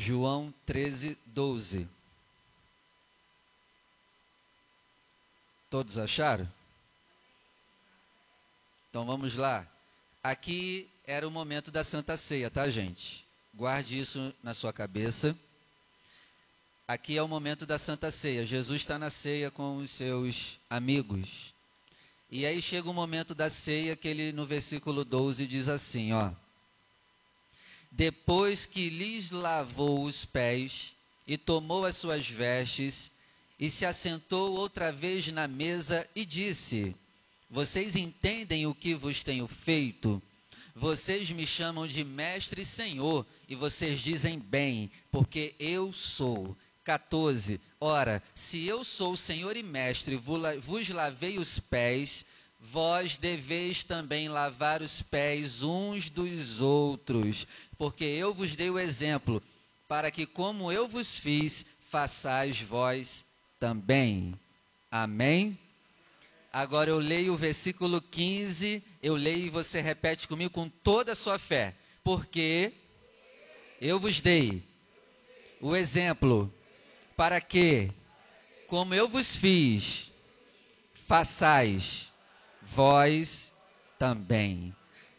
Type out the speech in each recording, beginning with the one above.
João 13, 12. Todos acharam? Então vamos lá. Aqui era o momento da Santa Ceia, tá, gente? Guarde isso na sua cabeça. Aqui é o momento da Santa Ceia. Jesus está na ceia com os seus amigos. E aí chega o momento da ceia que ele no versículo 12 diz assim, ó: Depois que lhes lavou os pés e tomou as suas vestes e se assentou outra vez na mesa e disse: Vocês entendem o que vos tenho feito? Vocês me chamam de mestre e senhor, e vocês dizem bem, porque eu sou. 14. Ora, se eu sou Senhor e Mestre, vos lavei os pés, vós deveis também lavar os pés uns dos outros, porque eu vos dei o exemplo, para que, como eu vos fiz, façais vós também. Amém? Agora eu leio o versículo 15, eu leio e você repete comigo com toda a sua fé. Porque eu vos dei o exemplo para que, como eu vos fiz, façais vós também.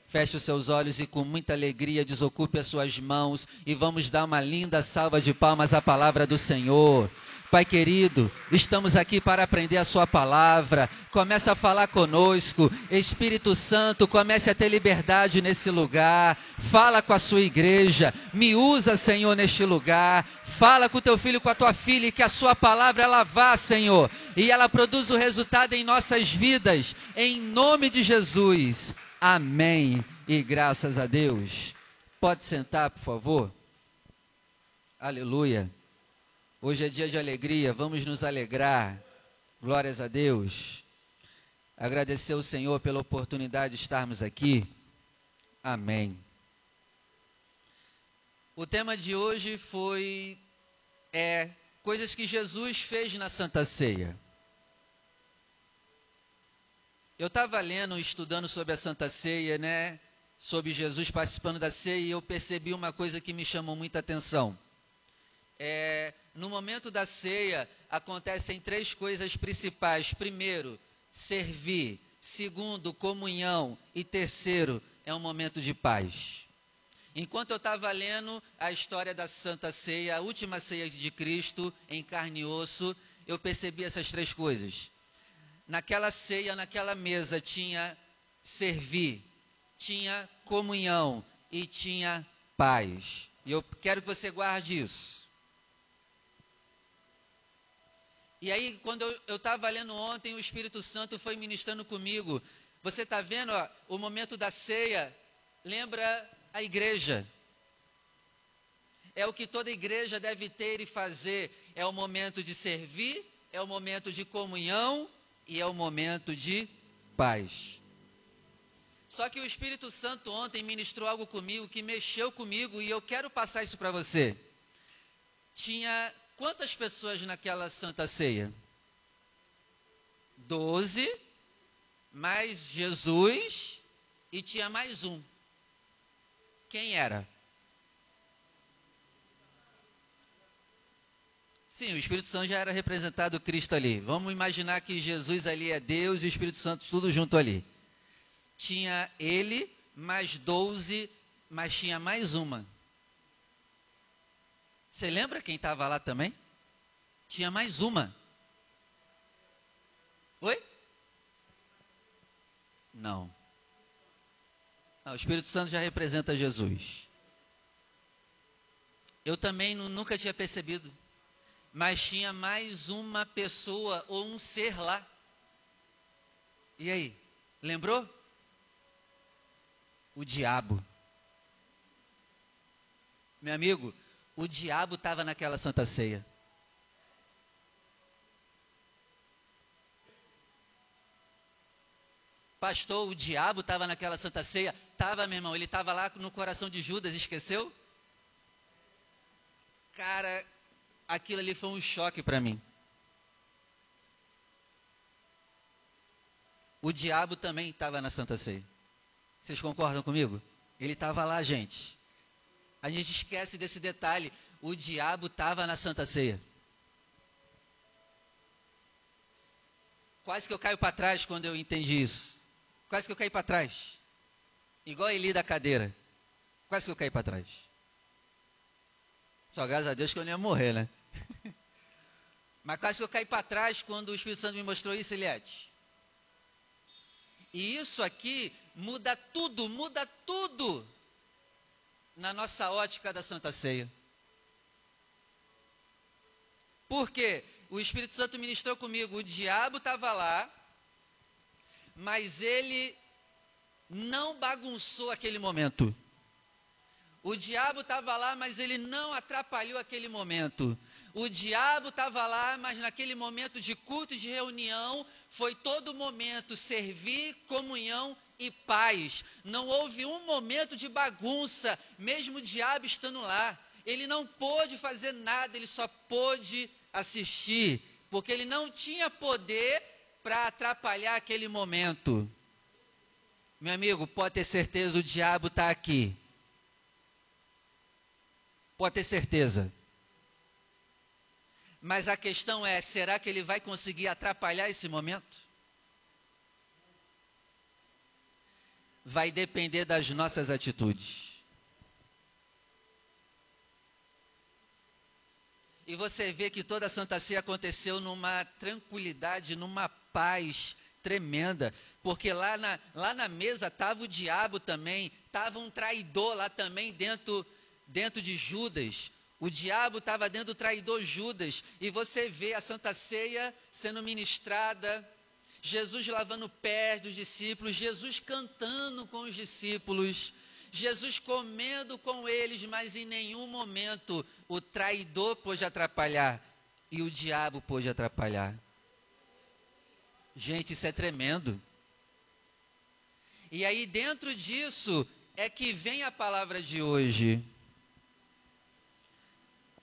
Feche os seus olhos e com muita alegria desocupe as suas mãos e vamos dar uma linda salva de palmas à palavra do Senhor. Pai querido, estamos aqui para aprender a Sua palavra. Começa a falar conosco. Espírito Santo, comece a ter liberdade nesse lugar. Fala com a Sua igreja. Me usa, Senhor, neste lugar. Fala com o teu filho, com a tua filha, e que a Sua palavra ela vá, Senhor. E ela produz o resultado em nossas vidas. Em nome de Jesus. Amém. E graças a Deus. Pode sentar, por favor. Aleluia. Hoje é dia de alegria, vamos nos alegrar. Glórias a Deus. Agradecer ao Senhor pela oportunidade de estarmos aqui. Amém. O tema de hoje foi é coisas que Jesus fez na Santa Ceia. Eu estava lendo, estudando sobre a Santa Ceia, né? Sobre Jesus participando da ceia, e eu percebi uma coisa que me chamou muita atenção é, no momento da ceia acontecem três coisas principais. Primeiro, servir. Segundo, comunhão. E terceiro, é um momento de paz. Enquanto eu estava lendo a história da Santa Ceia, a última ceia de Cristo em carne e osso, eu percebi essas três coisas. Naquela ceia, naquela mesa, tinha servir, tinha comunhão e tinha paz. E eu quero que você guarde isso. E aí, quando eu estava lendo ontem, o Espírito Santo foi ministrando comigo. Você está vendo ó, o momento da ceia? Lembra a igreja. É o que toda igreja deve ter e fazer. É o momento de servir, é o momento de comunhão e é o momento de paz. Só que o Espírito Santo ontem ministrou algo comigo que mexeu comigo e eu quero passar isso para você. Tinha quantas pessoas naquela santa ceia? Doze, mais Jesus e tinha mais um. Quem era? Sim, o Espírito Santo já era representado Cristo ali. Vamos imaginar que Jesus ali é Deus e o Espírito Santo tudo junto ali. Tinha ele, mais doze, mas tinha mais uma. Você lembra quem estava lá também? Tinha mais uma. Oi? Não. Não. O Espírito Santo já representa Jesus. Eu também nunca tinha percebido. Mas tinha mais uma pessoa ou um ser lá. E aí? Lembrou? O diabo. Meu amigo, o diabo estava naquela santa ceia. Pastor, o diabo estava naquela santa ceia? Estava, meu irmão, ele estava lá no coração de Judas, esqueceu? Cara, aquilo ali foi um choque para mim. O diabo também estava na santa ceia. Vocês concordam comigo? Ele estava lá, gente. A gente esquece desse detalhe. o diabo estava na Santa Ceia. Quase que eu caio para trás quando eu entendi isso. Quase que eu caí para trás. Igual Eli da cadeira. Quase que eu caí para trás. Só graças a Deus que eu não ia morrer, né? Mas quase que eu caí para trás quando o Espírito Santo me mostrou isso, Eliette. E isso aqui muda tudo, muda tudo na nossa ótica da Santa Ceia. Por quê? O Espírito Santo ministrou comigo, o diabo estava lá, mas ele não bagunçou aquele momento. O diabo estava lá, mas ele não atrapalhou aquele momento. O diabo estava lá, mas naquele momento de culto e de reunião, foi todo momento servir, comunhão e paz. Não houve um momento de bagunça, mesmo o diabo estando lá. Ele não pôde fazer nada, ele só pôde assistir, porque ele não tinha poder para atrapalhar aquele momento. Meu amigo, pode ter certeza, o diabo está aqui. Pode ter certeza. Mas a questão é: será que ele vai conseguir atrapalhar esse momento? Vai depender das nossas atitudes. E você vê que toda a Santa Ceia aconteceu numa tranquilidade, numa paz tremenda, porque lá na, lá na mesa estava o diabo também, estava um traidor lá também dentro, dentro de Judas. O diabo estava dentro do traidor Judas, e você vê a Santa Ceia sendo ministrada, Jesus lavando pés dos discípulos, Jesus cantando com os discípulos, Jesus comendo com eles, mas em nenhum momento o traidor pôde atrapalhar e o diabo pôde atrapalhar. Gente, isso é tremendo. E aí, dentro disso, é que vem a palavra de hoje.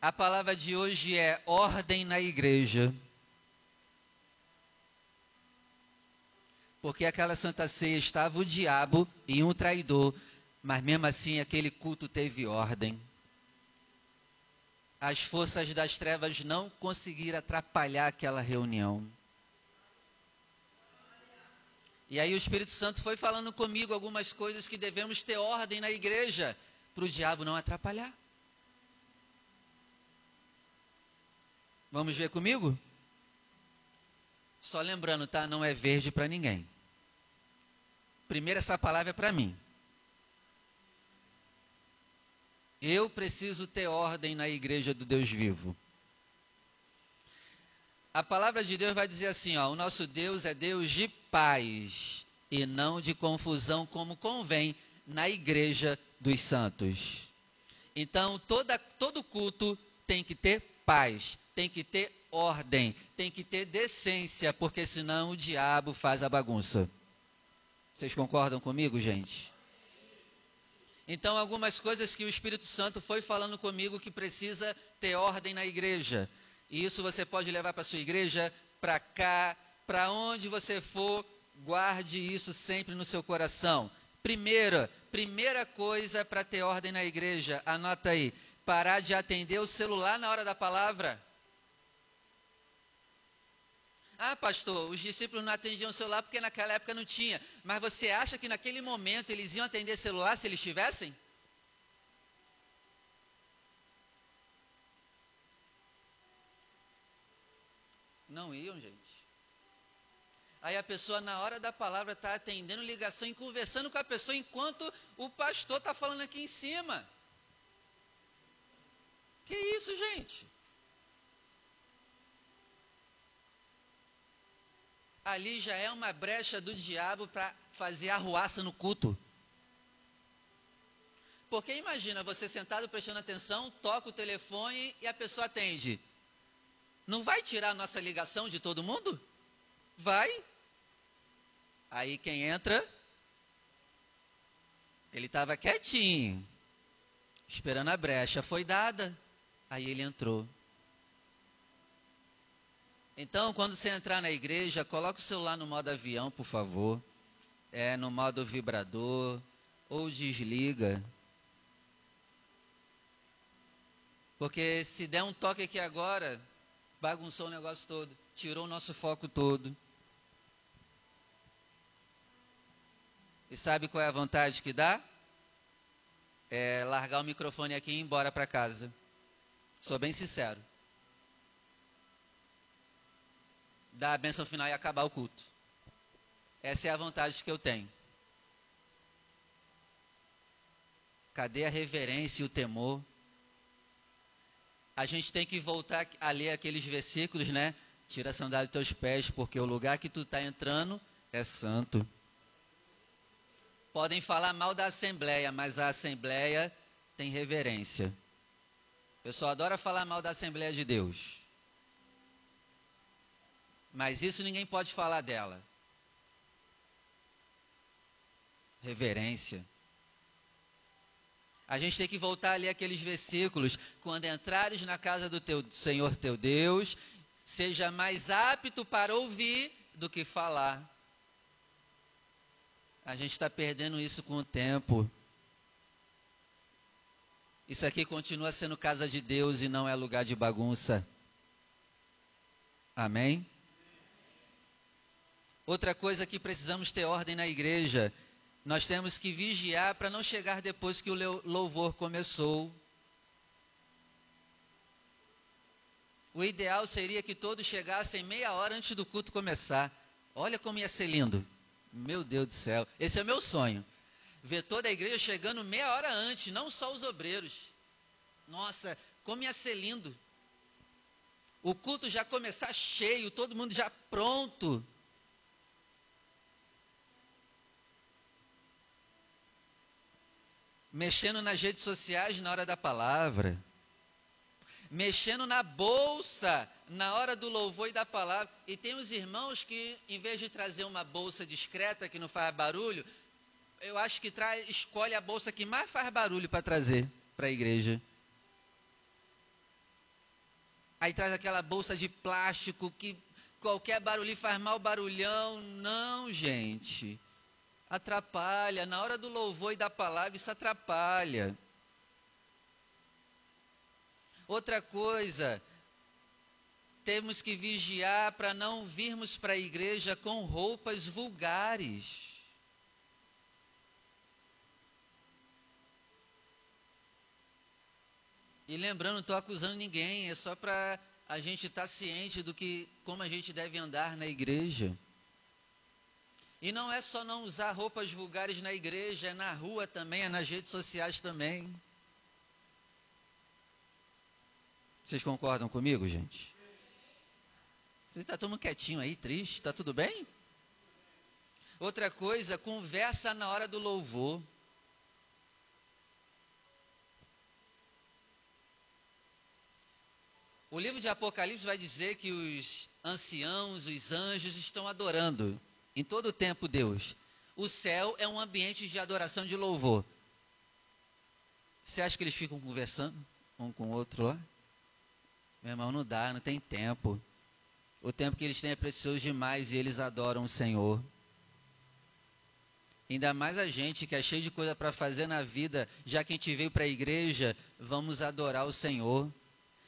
A palavra de hoje é ordem na igreja. Porque aquela santa ceia estava o diabo e um traidor mas mesmo assim, aquele culto teve ordem. As forças das trevas não conseguiram atrapalhar aquela reunião. E aí o Espírito Santo foi falando comigo algumas coisas que devemos ter ordem na igreja para o diabo não atrapalhar. Vamos ver comigo? Só lembrando, tá? Não é verde para ninguém. Primeiro essa palavra é para mim. Eu preciso ter ordem na igreja do Deus vivo. A palavra de Deus vai dizer assim: ó, o nosso Deus é Deus de paz e não de confusão, como convém na igreja dos santos. Então, toda, todo culto tem que ter paz, tem que ter ordem, tem que ter decência, porque senão o diabo faz a bagunça. Vocês concordam comigo, gente? Então, algumas coisas que o Espírito Santo foi falando comigo que precisa ter ordem na igreja. E isso você pode levar para sua igreja, para cá, para onde você for, guarde isso sempre no seu coração. Primeira, primeira coisa para ter ordem na igreja, anota aí, parar de atender o celular na hora da palavra. Ah, pastor, os discípulos não atendiam celular porque naquela época não tinha. Mas você acha que naquele momento eles iam atender celular se eles tivessem? Não iam, gente. Aí a pessoa, na hora da palavra, está atendendo ligação e conversando com a pessoa enquanto o pastor está falando aqui em cima. Que isso, gente? ali já é uma brecha do diabo para fazer arruaça no culto. Porque imagina você sentado prestando atenção, toca o telefone e a pessoa atende. Não vai tirar a nossa ligação de todo mundo? Vai. Aí quem entra, ele estava quietinho, esperando a brecha, foi dada. Aí ele entrou. Então, quando você entrar na igreja, coloque o celular no modo avião, por favor. É, no modo vibrador. Ou desliga. Porque se der um toque aqui agora, bagunçou o negócio todo, tirou o nosso foco todo. E sabe qual é a vontade que dá? É largar o microfone aqui e ir embora para casa. Sou bem sincero. Dar a bênção final e acabar o culto. Essa é a vontade que eu tenho. Cadê a reverência e o temor? A gente tem que voltar a ler aqueles versículos, né? Tira a sandália dos teus pés, porque o lugar que tu está entrando é santo. Podem falar mal da Assembleia, mas a Assembleia tem reverência. Eu só adoro falar mal da Assembleia de Deus. Mas isso ninguém pode falar dela. Reverência. A gente tem que voltar ali aqueles versículos. Quando entrares na casa do teu Senhor teu Deus, seja mais apto para ouvir do que falar. A gente está perdendo isso com o tempo. Isso aqui continua sendo casa de Deus e não é lugar de bagunça. Amém? Outra coisa que precisamos ter ordem na igreja. Nós temos que vigiar para não chegar depois que o louvor começou. O ideal seria que todos chegassem meia hora antes do culto começar. Olha como ia ser lindo. Meu Deus do céu. Esse é meu sonho. Ver toda a igreja chegando meia hora antes, não só os obreiros. Nossa, como ia ser lindo. O culto já começar cheio, todo mundo já pronto. Mexendo nas redes sociais na hora da palavra mexendo na bolsa na hora do louvor e da palavra. E tem os irmãos que, em vez de trazer uma bolsa discreta que não faz barulho, eu acho que traz, escolhe a bolsa que mais faz barulho para trazer para a igreja. Aí traz aquela bolsa de plástico que qualquer barulho faz mal barulhão. Não, gente. Atrapalha. Na hora do louvor e da palavra, isso atrapalha. Outra coisa, temos que vigiar para não virmos para a igreja com roupas vulgares. E lembrando, não estou acusando ninguém, é só para a gente estar tá ciente do que, como a gente deve andar na igreja. E não é só não usar roupas vulgares na igreja, é na rua também, é nas redes sociais também. Vocês concordam comigo, gente? Você está todo mundo quietinho aí, triste? Está tudo bem? Outra coisa, conversa na hora do louvor. O livro de Apocalipse vai dizer que os anciãos, os anjos estão adorando em todo o tempo Deus. O céu é um ambiente de adoração de louvor. Você acha que eles ficam conversando um com o outro lá? Meu irmão, não dá, não tem tempo. O tempo que eles têm é precioso demais e eles adoram o Senhor. Ainda mais a gente que é cheio de coisa para fazer na vida, já que a gente veio para a igreja, vamos adorar o Senhor.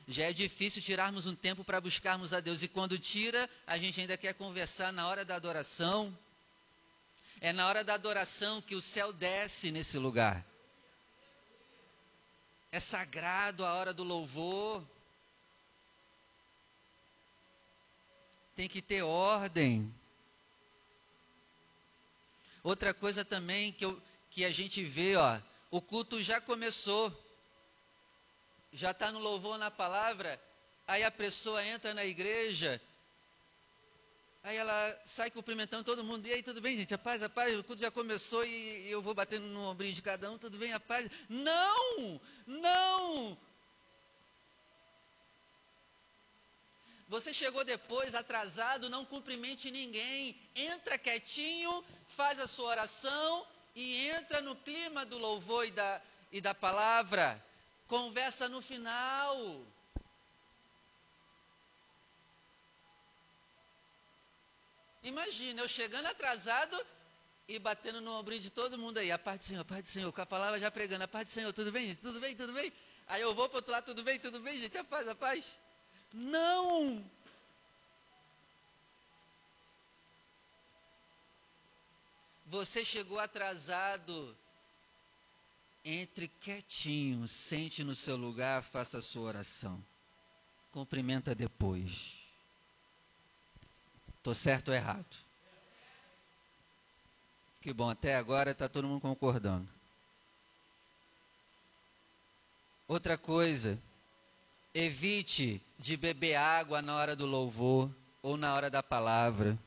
Já é difícil tirarmos um tempo para buscarmos a Deus, e quando tira, a gente ainda quer conversar na hora da adoração. É na hora da adoração que o céu desce nesse lugar. É sagrado a hora do louvor. tem que ter ordem. Outra coisa também que, eu, que a gente vê, ó, o culto já começou, já está no louvor na palavra, aí a pessoa entra na igreja, aí ela sai cumprimentando todo mundo, e aí tudo bem gente, a paz, a paz, o culto já começou e, eu vou batendo no ombrinho de cada um, tudo bem, a paz. Não, não, Você chegou depois, atrasado, não cumprimente ninguém. Entra quietinho, faz a sua oração e entra no clima do louvor e da, e da palavra. Conversa no final. Imagina, eu chegando atrasado e batendo no ombro de todo mundo aí. A paz do Senhor, a paz do Senhor, com a palavra já pregando. A paz do Senhor, tudo bem? Tudo bem? Tudo bem? Aí eu vou para outro lado, tudo bem, tudo bem, gente, a paz, a paz. Não! Você chegou atrasado. Entre quietinho, sente no seu lugar, faça a sua oração. Cumprimenta depois. Estou certo ou errado? Que bom, até agora está todo mundo concordando. Outra coisa, evite de beber água na hora do louvor ou na hora da palavra.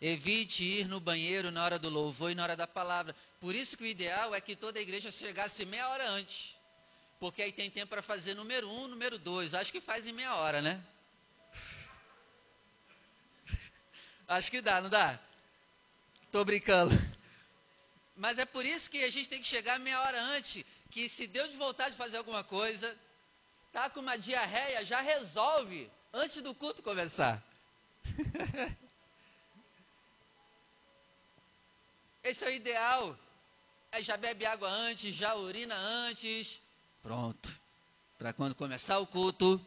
Evite ir no banheiro na hora do louvor e na hora da palavra. Por isso que o ideal é que toda a igreja chegasse meia hora antes. Porque aí tem tempo para fazer número um, número dois. Acho que faz em meia hora, né? Acho que dá, não dá? Tô brincando. Mas é por isso que a gente tem que chegar meia hora antes. Que se deu de vontade de fazer alguma coisa, tá com uma diarreia, já resolve antes do culto começar. Esse é o ideal. Já bebe água antes, já urina antes. Pronto. Para quando começar o culto,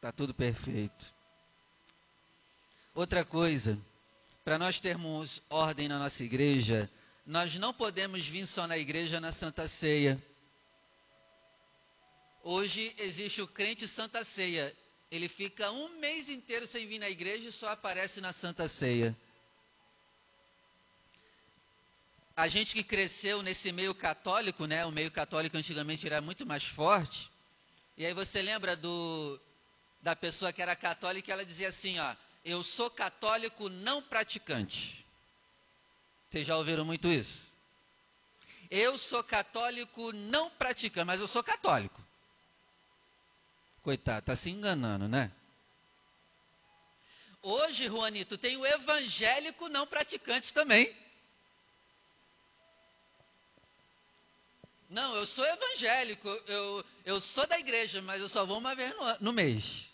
tá tudo perfeito. Outra coisa, para nós termos ordem na nossa igreja, nós não podemos vir só na igreja na Santa Ceia. Hoje existe o crente Santa Ceia. Ele fica um mês inteiro sem vir na igreja e só aparece na Santa Ceia a gente que cresceu nesse meio católico, né? O meio católico antigamente era muito mais forte. E aí você lembra do da pessoa que era católica, ela dizia assim, ó: "Eu sou católico não praticante". Vocês já ouviram muito isso? Eu sou católico não praticante, mas eu sou católico. Coitado, tá se enganando, né? Hoje, Juanito, tem o evangélico não praticante também. Não, eu sou evangélico, eu, eu sou da igreja, mas eu só vou uma vez no, no mês.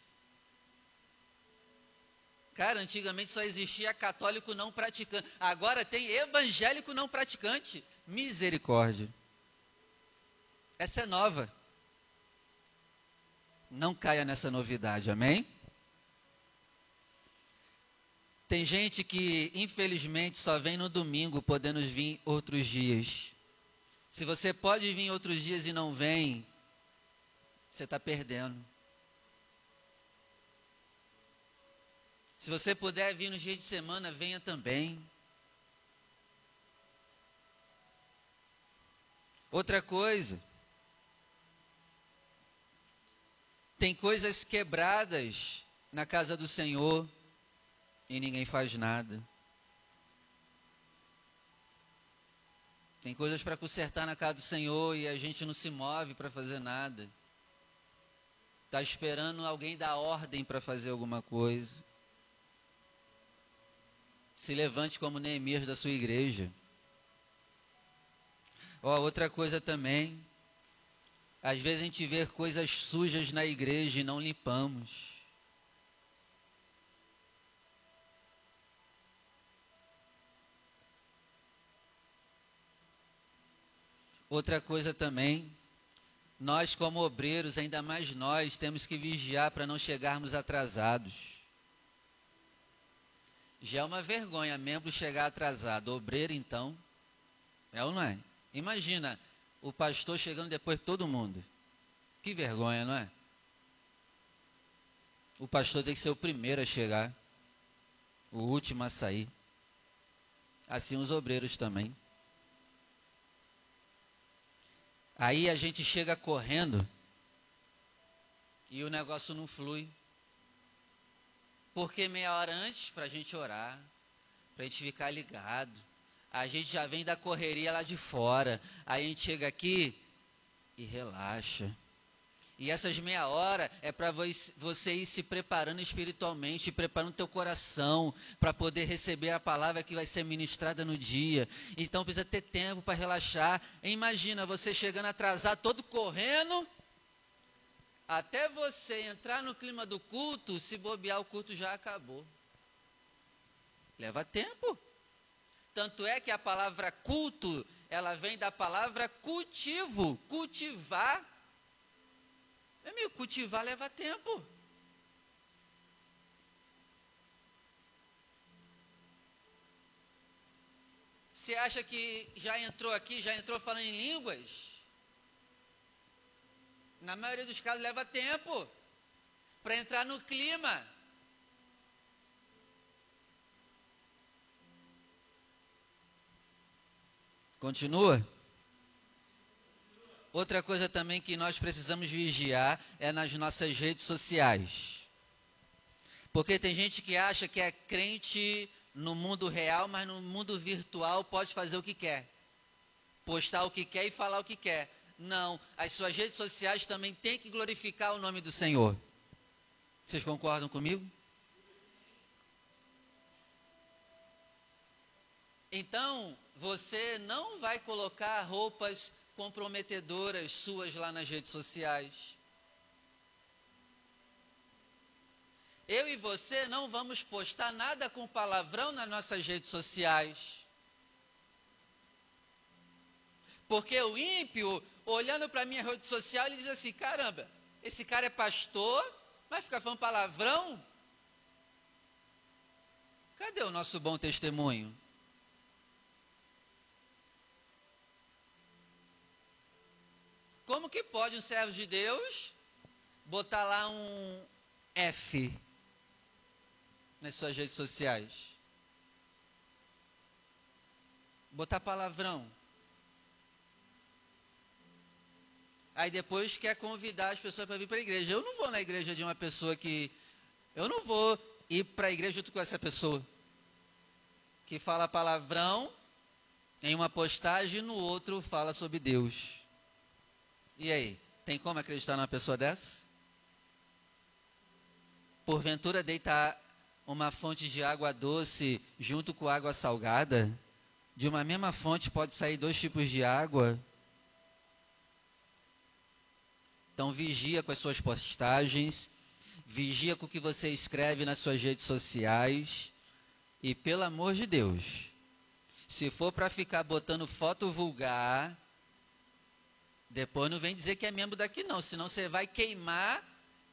Cara, antigamente só existia católico não praticante. Agora tem evangélico não praticante. Misericórdia. Essa é nova. Não caia nessa novidade, amém? Tem gente que, infelizmente, só vem no domingo, podendo vir outros dias. Se você pode vir outros dias e não vem, você está perdendo. Se você puder vir nos dias de semana, venha também. Outra coisa, tem coisas quebradas na casa do Senhor e ninguém faz nada. Tem coisas para consertar na casa do Senhor e a gente não se move para fazer nada. Está esperando alguém dar ordem para fazer alguma coisa. Se levante como Neemias da sua igreja. Ó, outra coisa também. Às vezes a gente vê coisas sujas na igreja e não limpamos. Outra coisa também, nós como obreiros, ainda mais nós, temos que vigiar para não chegarmos atrasados. Já é uma vergonha membro chegar atrasado. Obreiro, então, é ou não é? Imagina o pastor chegando depois de todo mundo. Que vergonha, não é? O pastor tem que ser o primeiro a chegar, o último a sair. Assim os obreiros também. Aí a gente chega correndo e o negócio não flui. Porque meia hora antes, para a gente orar, para a gente ficar ligado, a gente já vem da correria lá de fora. Aí a gente chega aqui e relaxa. E essas meia hora é para você ir se preparando espiritualmente, preparando teu coração para poder receber a palavra que vai ser ministrada no dia. Então precisa ter tempo para relaxar. Imagina você chegando atrasado, todo correndo, até você entrar no clima do culto, se bobear o culto já acabou. Leva tempo. Tanto é que a palavra culto ela vem da palavra cultivo, cultivar. É meu, cultivar leva tempo. Você acha que já entrou aqui, já entrou falando em línguas? Na maioria dos casos leva tempo para entrar no clima. Continua? Outra coisa também que nós precisamos vigiar é nas nossas redes sociais. Porque tem gente que acha que é crente no mundo real, mas no mundo virtual pode fazer o que quer. Postar o que quer e falar o que quer. Não, as suas redes sociais também têm que glorificar o nome do Senhor. Vocês concordam comigo? Então, você não vai colocar roupas comprometedoras suas lá nas redes sociais. Eu e você não vamos postar nada com palavrão nas nossas redes sociais. Porque o ímpio, olhando para a minha rede social, ele diz assim: caramba, esse cara é pastor, vai ficar falando palavrão? Cadê o nosso bom testemunho? Como que pode um servo de Deus botar lá um F nas suas redes sociais? Botar palavrão. Aí depois quer convidar as pessoas para vir para a igreja. Eu não vou na igreja de uma pessoa que. Eu não vou ir para a igreja junto com essa pessoa. Que fala palavrão em uma postagem e no outro fala sobre Deus. E aí, tem como acreditar numa pessoa dessa? Porventura deitar uma fonte de água doce junto com água salgada? De uma mesma fonte pode sair dois tipos de água? Então vigia com as suas postagens, vigia com o que você escreve nas suas redes sociais. E pelo amor de Deus, se for para ficar botando foto vulgar, depois não vem dizer que é membro daqui, não, senão você vai queimar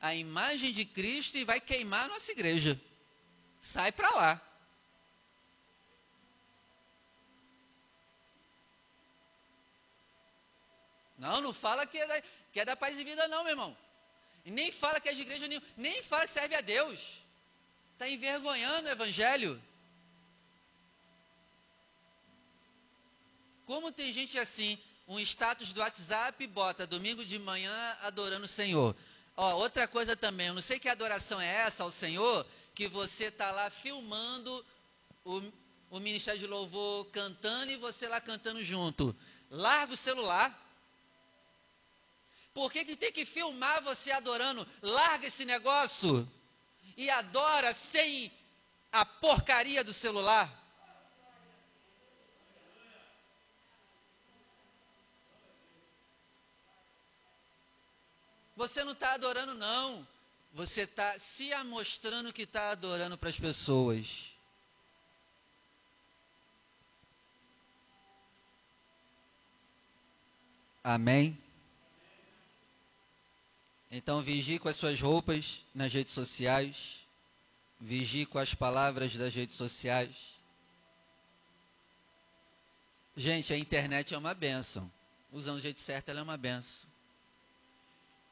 a imagem de Cristo e vai queimar a nossa igreja. Sai para lá. Não, não fala que é, da, que é da paz e vida, não, meu irmão. E nem fala que é de igreja nenhuma, nem fala que serve a Deus. Está envergonhando o evangelho. Como tem gente assim, um status do WhatsApp e bota domingo de manhã adorando o Senhor. Ó, outra coisa também, eu não sei que adoração é essa ao Senhor, que você está lá filmando o, o Ministério de Louvor cantando e você lá cantando junto. Larga o celular. Por que, que tem que filmar você adorando? Larga esse negócio e adora sem a porcaria do celular. Você não está adorando, não. Você está se amostrando que está adorando para as pessoas. Amém? Então vigie com as suas roupas nas redes sociais. Vigie com as palavras das redes sociais. Gente, a internet é uma benção. Usando o jeito certo, ela é uma benção.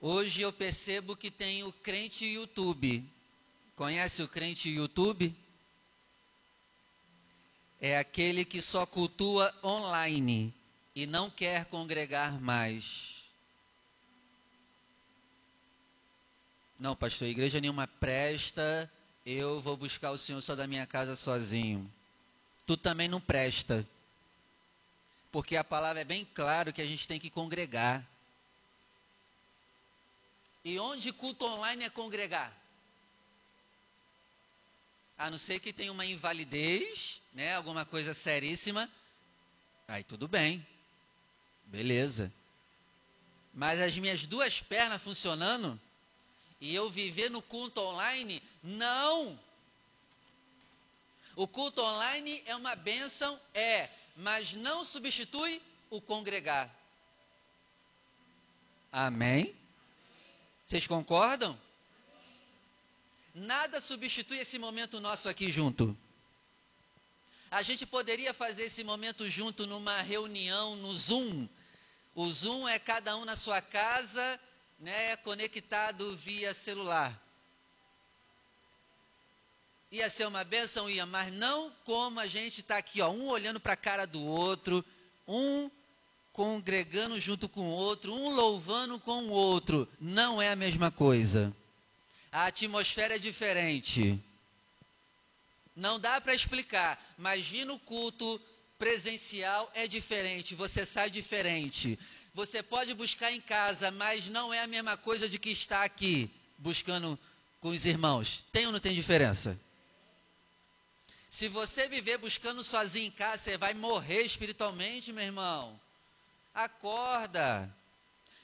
Hoje eu percebo que tem o crente YouTube. Conhece o crente YouTube? É aquele que só cultua online e não quer congregar mais. Não, pastor, igreja nenhuma presta, eu vou buscar o Senhor só da minha casa sozinho. Tu também não presta. Porque a palavra é bem claro que a gente tem que congregar. E onde culto online é congregar? A não ser que tenha uma invalidez, né, alguma coisa seríssima, aí tudo bem. Beleza. Mas as minhas duas pernas funcionando e eu viver no culto online, não. O culto online é uma bênção, é, mas não substitui o congregar. Amém? Vocês concordam? Nada substitui esse momento nosso aqui junto. A gente poderia fazer esse momento junto numa reunião no Zoom. O Zoom é cada um na sua casa, né, conectado via celular. Ia ser uma benção, ia, mas não como a gente está aqui, ó, um olhando para a cara do outro, um congregando junto com o outro, um louvando com o outro. Não é a mesma coisa. A atmosfera é diferente. Não dá para explicar, mas vir no culto presencial é diferente, você sai diferente. Você pode buscar em casa, mas não é a mesma coisa de que estar aqui buscando com os irmãos. Tem ou não tem diferença? Se você viver buscando sozinho em casa, você vai morrer espiritualmente, meu irmão. Acorda.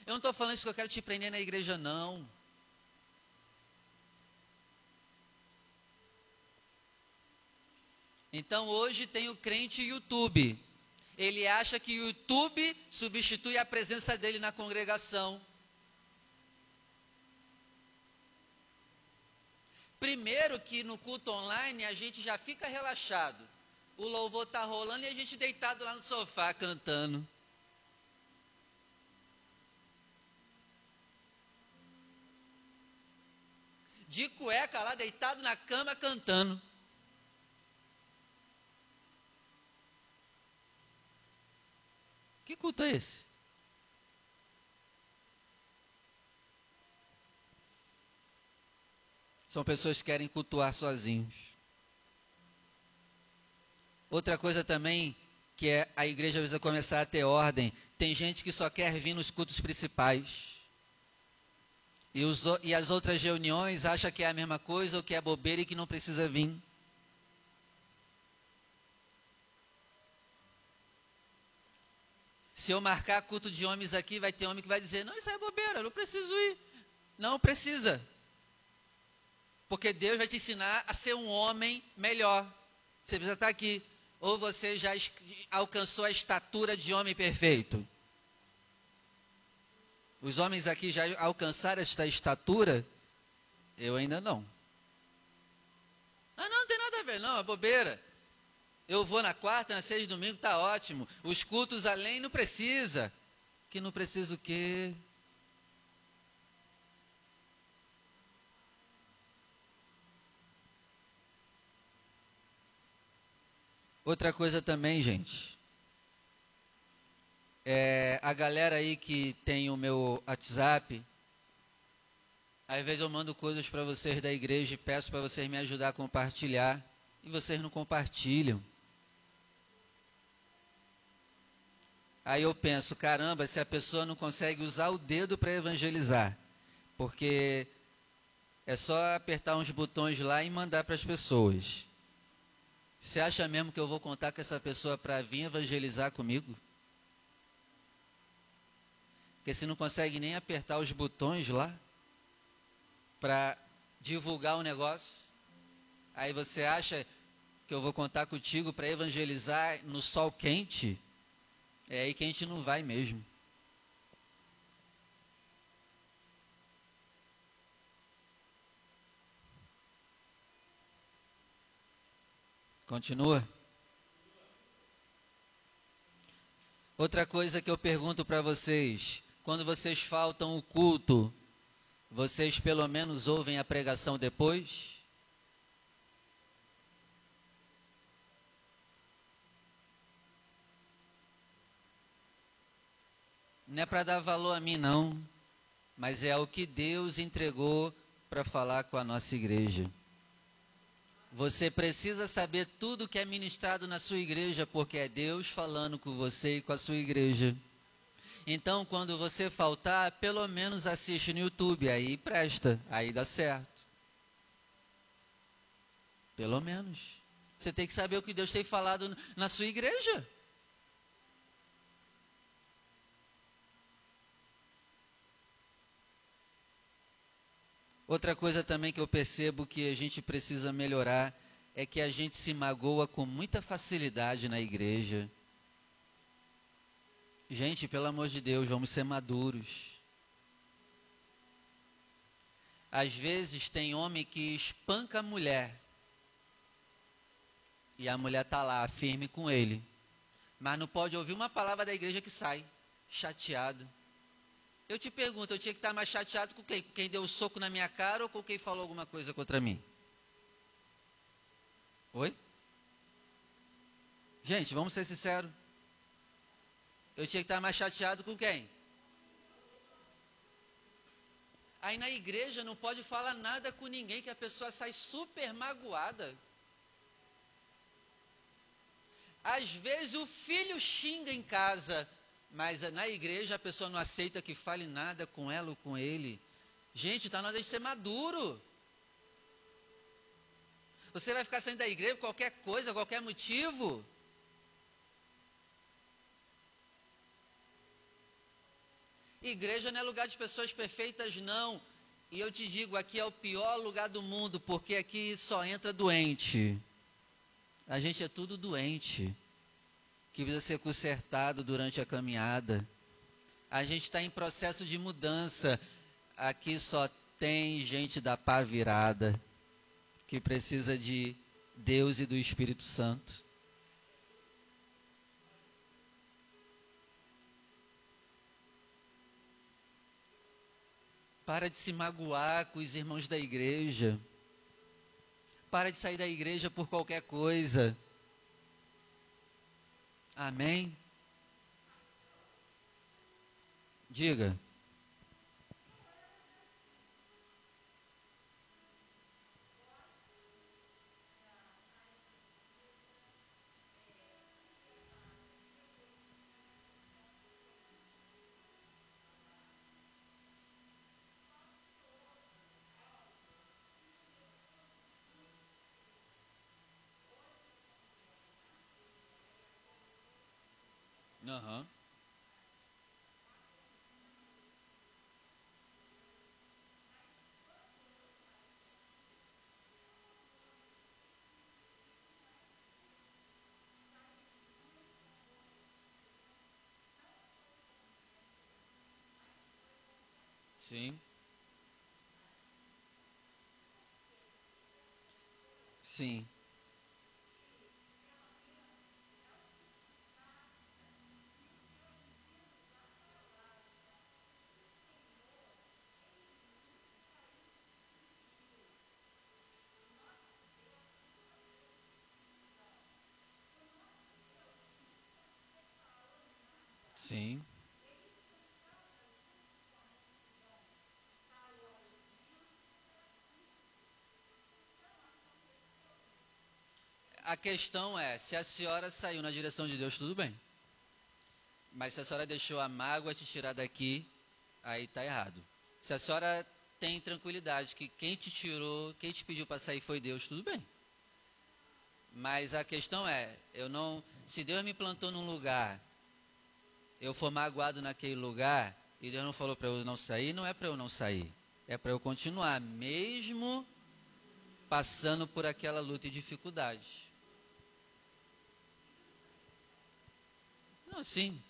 Eu não estou falando isso que eu quero te prender na igreja, não. Então hoje tem o crente YouTube. Ele acha que YouTube substitui a presença dele na congregação. Primeiro que no culto online a gente já fica relaxado. O louvor está rolando e a gente deitado lá no sofá cantando. De cueca lá deitado na cama cantando. Que culto é esse? São pessoas que querem cultuar sozinhos. Outra coisa também que é a igreja precisa começar a ter ordem. Tem gente que só quer vir nos cultos principais. E, os, e as outras reuniões acha que é a mesma coisa ou que é bobeira e que não precisa vir. Se eu marcar culto de homens aqui, vai ter homem que vai dizer: Não, isso é bobeira, não preciso ir. Não precisa. Porque Deus vai te ensinar a ser um homem melhor. Você precisa estar aqui. Ou você já alcançou a estatura de homem perfeito? Os homens aqui já alcançaram esta estatura? Eu ainda não. Ah, não, não tem nada a ver, não, é bobeira. Eu vou na quarta, na sexta, domingo, tá ótimo. Os cultos além não precisa. Que não precisa o quê? Outra coisa também, gente. É, a galera aí que tem o meu WhatsApp, às vezes eu mando coisas para vocês da igreja e peço para vocês me ajudar a compartilhar e vocês não compartilham. Aí eu penso, caramba, se a pessoa não consegue usar o dedo para evangelizar, porque é só apertar uns botões lá e mandar para as pessoas. Você acha mesmo que eu vou contar com essa pessoa para vir evangelizar comigo? Porque se não consegue nem apertar os botões lá para divulgar o negócio, aí você acha que eu vou contar contigo para evangelizar no sol quente? É aí que a gente não vai mesmo. Continua. Outra coisa que eu pergunto para vocês: quando vocês faltam o culto, vocês pelo menos ouvem a pregação depois? Não é para dar valor a mim, não, mas é o que Deus entregou para falar com a nossa igreja. Você precisa saber tudo que é ministrado na sua igreja, porque é Deus falando com você e com a sua igreja. Então, quando você faltar, pelo menos assiste no YouTube, aí presta, aí dá certo. Pelo menos. Você tem que saber o que Deus tem falado na sua igreja. Outra coisa também que eu percebo que a gente precisa melhorar é que a gente se magoa com muita facilidade na igreja. Gente, pelo amor de Deus, vamos ser maduros. Às vezes tem homem que espanca a mulher. E a mulher está lá, firme com ele. Mas não pode ouvir uma palavra da igreja que sai, chateado. Eu te pergunto, eu tinha que estar mais chateado com quem? Com quem deu o um soco na minha cara ou com quem falou alguma coisa contra mim? Oi? Gente, vamos ser sinceros. Eu tinha que estar mais chateado com quem? Aí na igreja não pode falar nada com ninguém, que a pessoa sai super magoada. Às vezes o filho xinga em casa, mas na igreja a pessoa não aceita que fale nada com ela ou com ele. Gente, está na hora de ser maduro. Você vai ficar saindo da igreja por qualquer coisa, qualquer motivo. Igreja não é lugar de pessoas perfeitas, não. E eu te digo, aqui é o pior lugar do mundo, porque aqui só entra doente. A gente é tudo doente, que precisa ser consertado durante a caminhada. A gente está em processo de mudança. Aqui só tem gente da pá virada, que precisa de Deus e do Espírito Santo. Para de se magoar com os irmãos da igreja. Para de sair da igreja por qualquer coisa. Amém? Diga. Aham. Sim. Sim. Sim. A questão é, se a senhora saiu na direção de Deus, tudo bem. Mas se a senhora deixou a mágoa te tirar daqui, aí está errado. Se a senhora tem tranquilidade que quem te tirou, quem te pediu para sair foi Deus, tudo bem. Mas a questão é, eu não, se Deus me plantou num lugar eu for magoado naquele lugar e Deus não falou para eu não sair, não é para eu não sair. É para eu continuar, mesmo passando por aquela luta e dificuldade. Não, sim.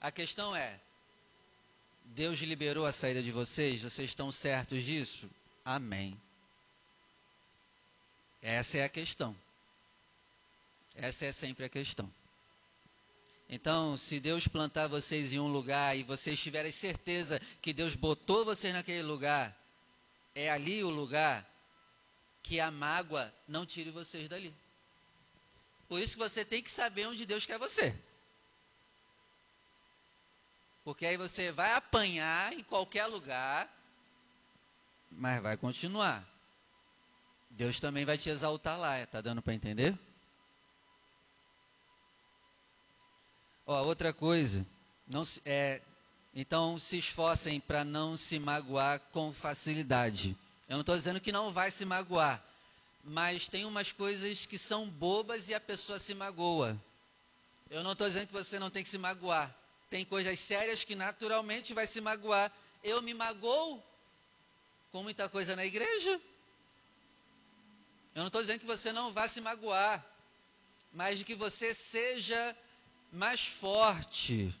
A questão é: Deus liberou a saída de vocês? Vocês estão certos disso? Amém. Essa é a questão. Essa é sempre a questão. Então, se Deus plantar vocês em um lugar e vocês tiverem certeza que Deus botou vocês naquele lugar, é ali o lugar que a mágoa não tire vocês dali. Por isso que você tem que saber onde Deus quer você. Porque aí você vai apanhar em qualquer lugar, mas vai continuar. Deus também vai te exaltar lá, tá dando para entender? Ó, outra coisa, não se, é, então se esforcem para não se magoar com facilidade. Eu não estou dizendo que não vai se magoar, mas tem umas coisas que são bobas e a pessoa se magoa. Eu não estou dizendo que você não tem que se magoar. Tem coisas sérias que naturalmente vai se magoar. Eu me magoo com muita coisa na igreja. Eu não estou dizendo que você não vá se magoar, mas que você seja mais forte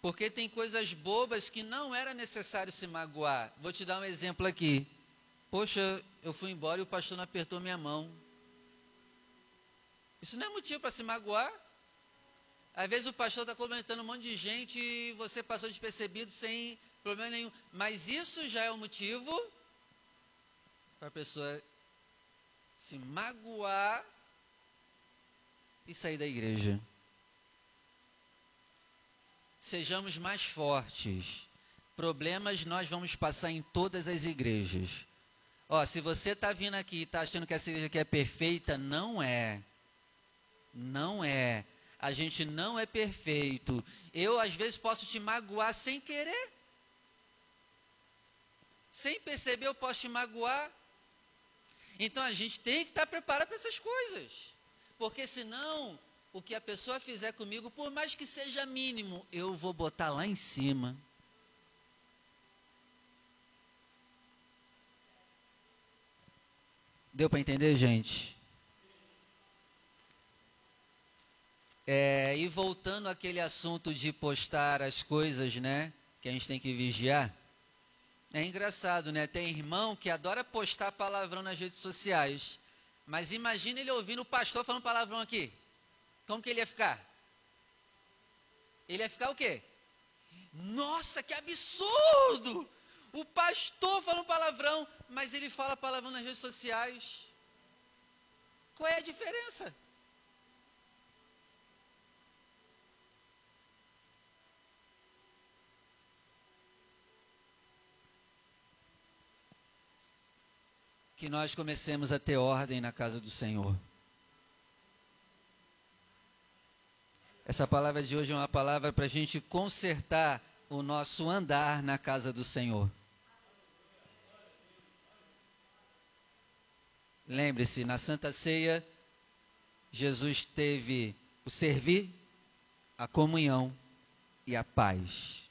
Porque tem coisas bobas que não era necessário se magoar. Vou te dar um exemplo aqui. Poxa, eu fui embora e o pastor não apertou minha mão. Isso não é motivo para se magoar. Às vezes o pastor está comentando um monte de gente e você passou despercebido sem problema nenhum. Mas isso já é um motivo para a pessoa se magoar e sair da igreja. Sejamos mais fortes. Problemas nós vamos passar em todas as igrejas. Ó, se você está vindo aqui e está achando que essa igreja aqui é perfeita, não é. Não é. A gente não é perfeito. Eu, às vezes, posso te magoar sem querer. Sem perceber, eu posso te magoar. Então a gente tem que estar preparado para essas coisas. Porque senão, o que a pessoa fizer comigo, por mais que seja mínimo, eu vou botar lá em cima. Deu para entender, gente? É, e voltando àquele assunto de postar as coisas, né? Que a gente tem que vigiar. É engraçado, né? Tem irmão que adora postar palavrão nas redes sociais. Mas imagina ele ouvindo o pastor falando palavrão aqui. Como que ele ia ficar? Ele ia ficar o quê? Nossa, que absurdo! O pastor fala um palavrão, mas ele fala palavrão nas redes sociais. Qual é a diferença? Que nós comecemos a ter ordem na casa do Senhor. Essa palavra de hoje é uma palavra para a gente consertar o nosso andar na casa do Senhor. Lembre-se, na Santa Ceia, Jesus teve o servir, a comunhão e a paz.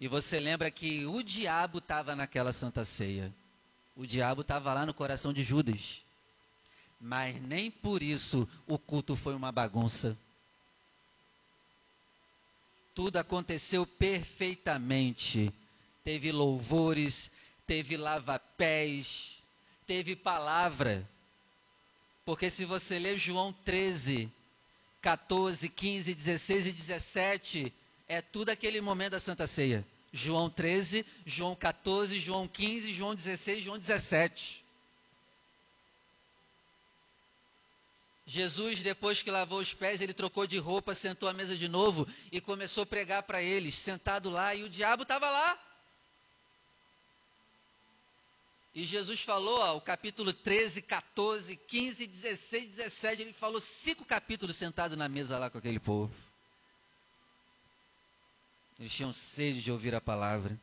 E você lembra que o diabo estava naquela Santa Ceia. O diabo estava lá no coração de Judas. Mas nem por isso o culto foi uma bagunça. Tudo aconteceu perfeitamente. Teve louvores, teve lava-pés, teve palavra. Porque se você ler João 13, 14, 15, 16 e 17, é tudo aquele momento da Santa Ceia. João 13, João 14, João 15, João 16, João 17. Jesus, depois que lavou os pés, ele trocou de roupa, sentou à mesa de novo e começou a pregar para eles, sentado lá, e o diabo estava lá. E Jesus falou, ó, o capítulo 13, 14, 15, 16, 17, ele falou cinco capítulos sentado na mesa lá com aquele povo. Eles tinham sede de ouvir a palavra.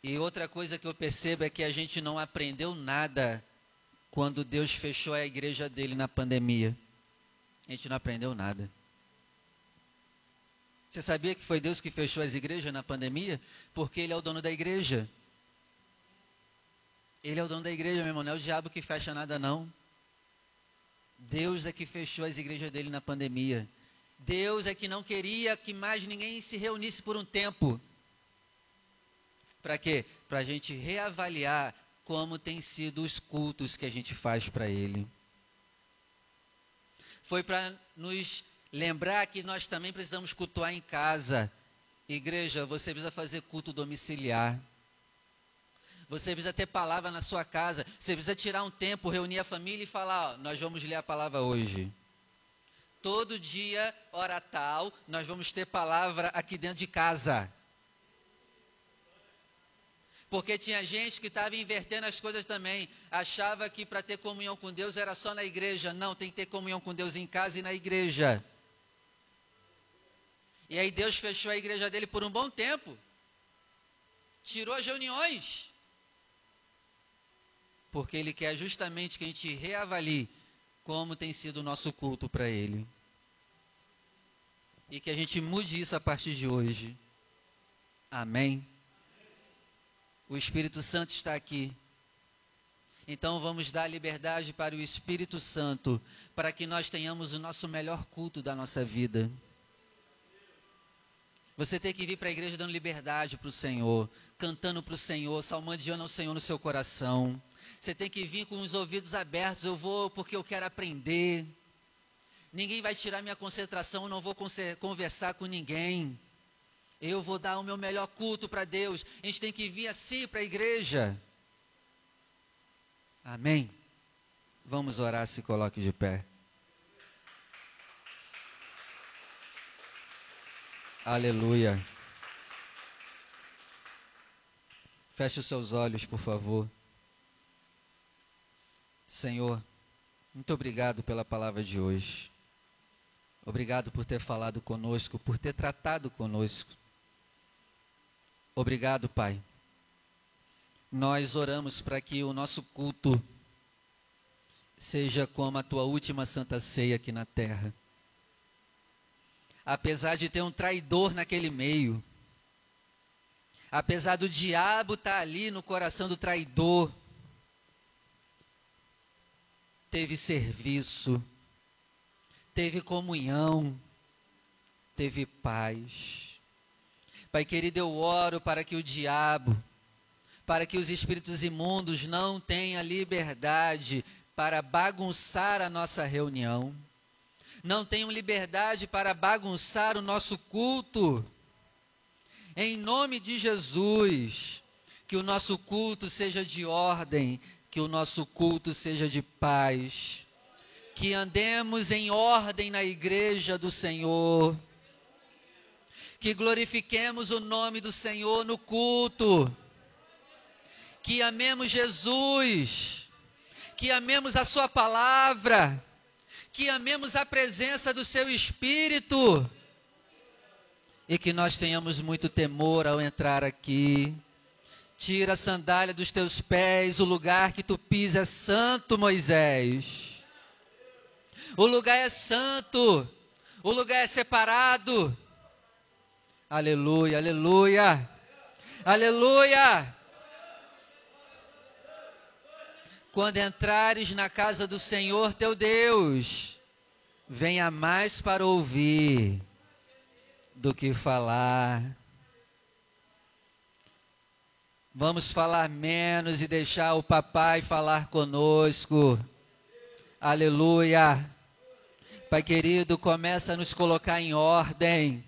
E outra coisa que eu percebo é que a gente não aprendeu nada quando Deus fechou a igreja dele na pandemia. A gente não aprendeu nada. Você sabia que foi Deus que fechou as igrejas na pandemia? Porque Ele é o dono da igreja. Ele é o dono da igreja, meu irmão. Não é o diabo que fecha nada, não. Deus é que fechou as igrejas dele na pandemia. Deus é que não queria que mais ninguém se reunisse por um tempo. Para quê? Para a gente reavaliar como tem sido os cultos que a gente faz para Ele. Foi para nos lembrar que nós também precisamos cultuar em casa. Igreja, você precisa fazer culto domiciliar. Você precisa ter palavra na sua casa. Você precisa tirar um tempo, reunir a família e falar: ó, nós vamos ler a palavra hoje. Todo dia, hora tal, nós vamos ter palavra aqui dentro de casa. Porque tinha gente que estava invertendo as coisas também. Achava que para ter comunhão com Deus era só na igreja. Não, tem que ter comunhão com Deus em casa e na igreja. E aí Deus fechou a igreja dele por um bom tempo. Tirou as reuniões. Porque ele quer justamente que a gente reavalie como tem sido o nosso culto para ele. E que a gente mude isso a partir de hoje. Amém. O Espírito Santo está aqui. Então vamos dar liberdade para o Espírito Santo, para que nós tenhamos o nosso melhor culto da nossa vida. Você tem que vir para a igreja dando liberdade para o Senhor, cantando para o Senhor, salmodiando ao Senhor no seu coração. Você tem que vir com os ouvidos abertos. Eu vou porque eu quero aprender. Ninguém vai tirar minha concentração. Eu não vou conversar com ninguém. Eu vou dar o meu melhor culto para Deus. A gente tem que vir assim para a igreja. Amém? Vamos orar, se coloque de pé. Aleluia. Feche os seus olhos, por favor. Senhor, muito obrigado pela palavra de hoje. Obrigado por ter falado conosco, por ter tratado conosco. Obrigado, Pai. Nós oramos para que o nosso culto seja como a tua última santa ceia aqui na terra apesar de ter um traidor naquele meio, apesar do diabo estar tá ali no coração do traidor, teve serviço, teve comunhão, teve paz. Pai querido, eu oro para que o diabo, para que os espíritos imundos não tenham liberdade para bagunçar a nossa reunião não tenham liberdade para bagunçar o nosso culto. Em nome de Jesus, que o nosso culto seja de ordem, que o nosso culto seja de paz, que andemos em ordem na igreja do Senhor, que glorifiquemos o nome do Senhor no culto, que amemos Jesus, que amemos a Sua palavra. Que amemos a presença do Seu Espírito. E que nós tenhamos muito temor ao entrar aqui. Tira a sandália dos teus pés, o lugar que tu pisas é santo, Moisés. O lugar é santo, o lugar é separado. Aleluia, aleluia, aleluia. Quando entrares na casa do Senhor teu Deus, venha mais para ouvir do que falar. Vamos falar menos e deixar o papai falar conosco. Aleluia. Pai querido, começa a nos colocar em ordem.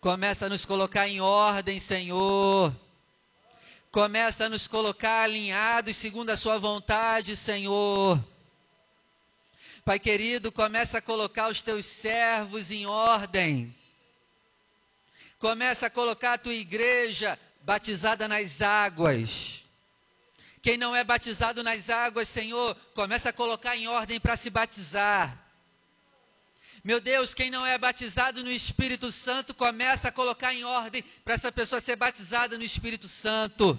Começa a nos colocar em ordem, Senhor começa a nos colocar alinhados segundo a Sua vontade, Senhor. Pai querido, começa a colocar os teus servos em ordem. Começa a colocar a tua igreja batizada nas águas. Quem não é batizado nas águas, Senhor, começa a colocar em ordem para se batizar. Meu Deus, quem não é batizado no Espírito Santo, começa a colocar em ordem para essa pessoa ser batizada no Espírito Santo.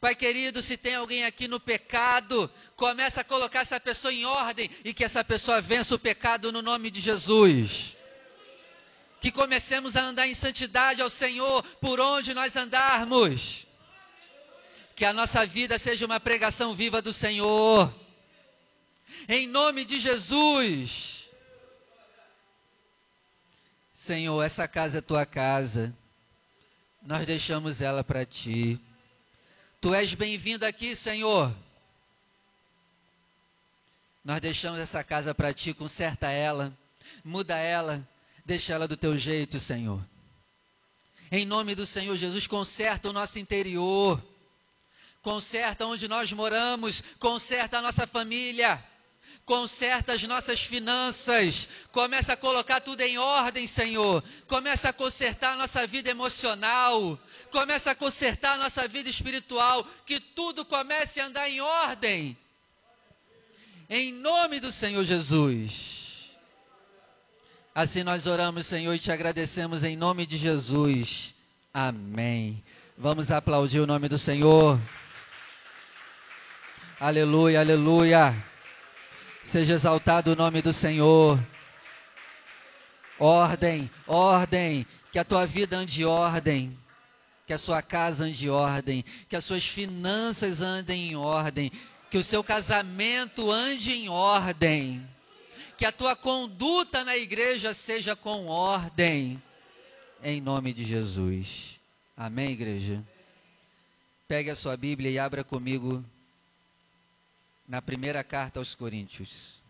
Pai querido, se tem alguém aqui no pecado, começa a colocar essa pessoa em ordem e que essa pessoa vença o pecado no nome de Jesus. Que comecemos a andar em santidade ao Senhor por onde nós andarmos. Que a nossa vida seja uma pregação viva do Senhor. Em nome de Jesus. Senhor, essa casa é tua casa, nós deixamos ela para ti. Tu és bem-vindo aqui, Senhor. Nós deixamos essa casa para ti, conserta ela, muda ela, deixa ela do teu jeito, Senhor. Em nome do Senhor Jesus, conserta o nosso interior, conserta onde nós moramos, conserta a nossa família. Conserta as nossas finanças, começa a colocar tudo em ordem, Senhor, começa a consertar a nossa vida emocional, começa a consertar a nossa vida espiritual, que tudo comece a andar em ordem. Em nome do Senhor Jesus. Assim nós oramos, Senhor, e te agradecemos em nome de Jesus. Amém. Vamos aplaudir o nome do Senhor. Aleluia, aleluia. Seja exaltado o nome do Senhor. Ordem, ordem, que a tua vida ande em ordem, que a sua casa ande em ordem, que as suas finanças andem em ordem, que o seu casamento ande em ordem, que a tua conduta na igreja seja com ordem. em nome de Jesus. Amém, igreja? Pegue a sua Bíblia e abra comigo na primeira carta aos Coríntios.